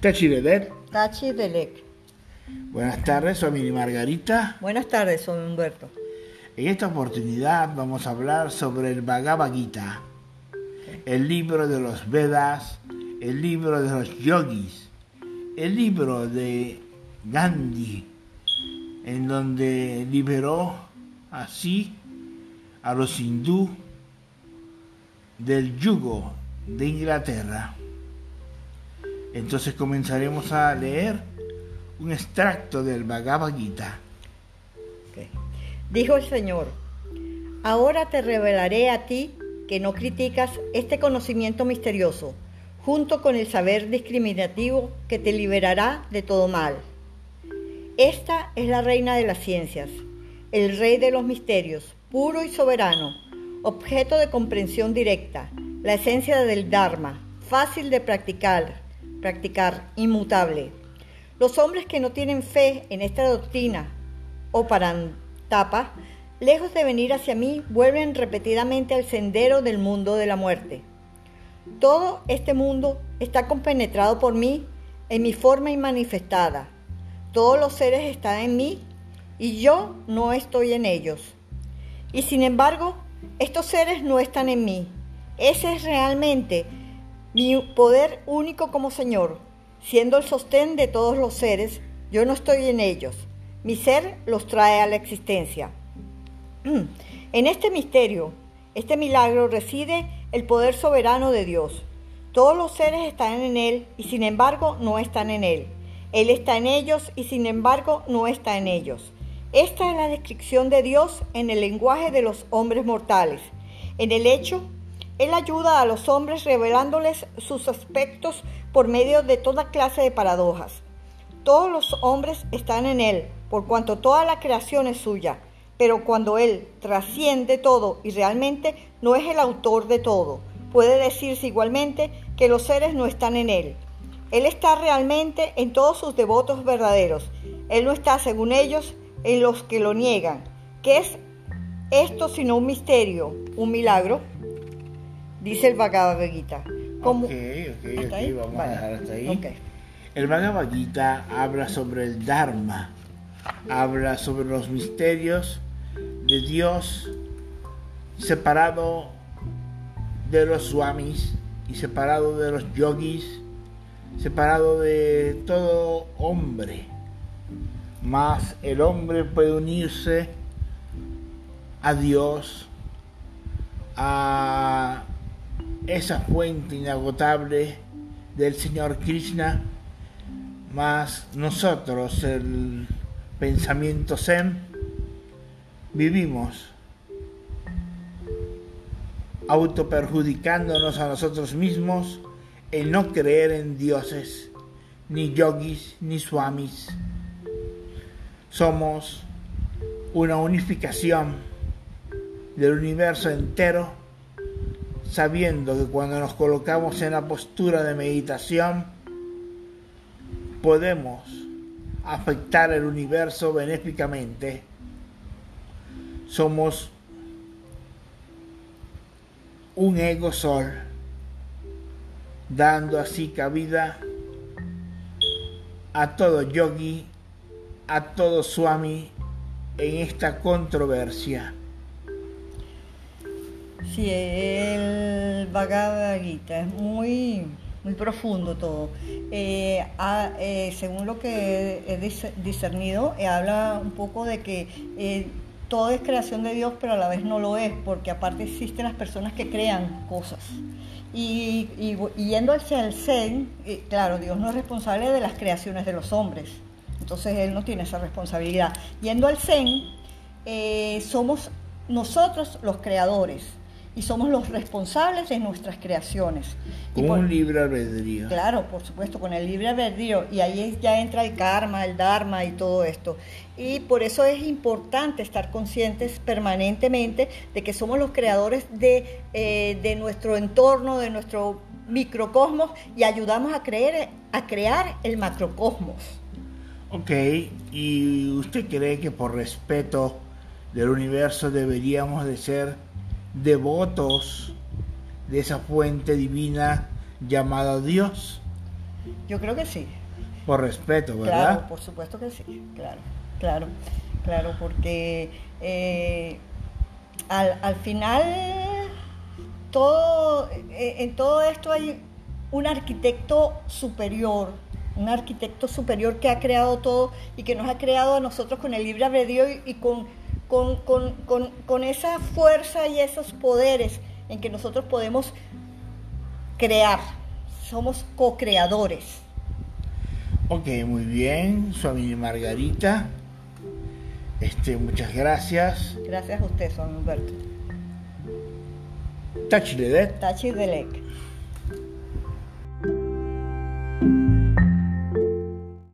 Tachiredet. Tachi Delec. Buenas tardes, soy Mini Margarita. Buenas tardes, soy Humberto. En esta oportunidad vamos a hablar sobre el Bhagavad Gita, el libro de los Vedas, el libro de los yogis, el libro de Gandhi, en donde liberó así a los hindú del yugo de Inglaterra. Entonces comenzaremos a leer un extracto del Bhagavad Gita. Dijo el Señor, ahora te revelaré a ti que no criticas este conocimiento misterioso, junto con el saber discriminativo que te liberará de todo mal. Esta es la reina de las ciencias, el rey de los misterios, puro y soberano, objeto de comprensión directa, la esencia del Dharma, fácil de practicar, practicar, inmutable. Los hombres que no tienen fe en esta doctrina o parantapa, lejos de venir hacia mí, vuelven repetidamente al sendero del mundo de la muerte. Todo este mundo está compenetrado por mí en mi forma inmanifestada. Todos los seres están en mí y yo no estoy en ellos. Y sin embargo, estos seres no están en mí. Ese es realmente mi poder único como Señor, siendo el sostén de todos los seres, yo no estoy en ellos. Mi ser los trae a la existencia. En este misterio, este milagro reside el poder soberano de Dios. Todos los seres están en Él y sin embargo no están en Él. Él está en ellos y sin embargo no está en ellos. Esta es la descripción de Dios en el lenguaje de los hombres mortales. En el hecho, Él ayuda a los hombres revelándoles sus aspectos por medio de toda clase de paradojas. Todos los hombres están en Él, por cuanto toda la creación es suya pero cuando Él trasciende todo y realmente no es el autor de todo, puede decirse igualmente que los seres no están en Él. Él está realmente en todos sus devotos verdaderos. Él no está, según ellos, en los que lo niegan. ¿Qué es esto sino un misterio, un milagro? Dice el Bhagavad Gita. Ok, ok, ok, vamos a dejar hasta ahí. El Bhagavad Gita habla sobre el Dharma, habla sobre los misterios de Dios separado de los swamis y separado de los yogis, separado de todo hombre. Mas el hombre puede unirse a Dios, a esa fuente inagotable del Señor Krishna, más nosotros el pensamiento Zen vivimos autoperjudicándonos a nosotros mismos el no creer en dioses, ni yogis, ni swamis. Somos una unificación del universo entero, sabiendo que cuando nos colocamos en la postura de meditación, podemos afectar el universo benéficamente somos un ego sol, dando así cabida a todo yogi, a todo swami en esta controversia. Sí, Bhagavad Gita es muy, muy profundo todo. Eh, eh, según lo que he discernido, eh, habla un poco de que todo es creación de Dios, pero a la vez no lo es, porque aparte existen las personas que crean cosas. Y, yendo hacia el Zen, claro, Dios no es responsable de las creaciones de los hombres, entonces Él no tiene esa responsabilidad. Yendo al Zen, somos nosotros los creadores y somos los responsables de nuestras creaciones. Con un libre albedrío. Claro, por supuesto, con el libre albedrío. Y ahí ya entra el karma, el dharma y todo esto. Y por eso es importante estar conscientes permanentemente de que somos los creadores de, eh, de nuestro entorno, de nuestro microcosmos y ayudamos a, creer, a crear el macrocosmos. Ok, ¿y usted cree que por respeto del universo deberíamos de ser devotos de esa fuente divina llamada Dios? Yo creo que sí. Por respeto, ¿verdad? Claro, por supuesto que sí, claro, claro, claro, porque eh, al, final todo, eh, en todo esto hay un arquitecto superior, un arquitecto superior que ha creado todo y que nos ha creado a nosotros con el libre albedrío y, con, con, esa fuerza y esos poderes en que nosotros podemos crear. Somos co-creadores. Ok, muy bien, su amiga Margarita. Este, muchas gracias. Gracias a usted, Juan Humberto. Tachi Tachi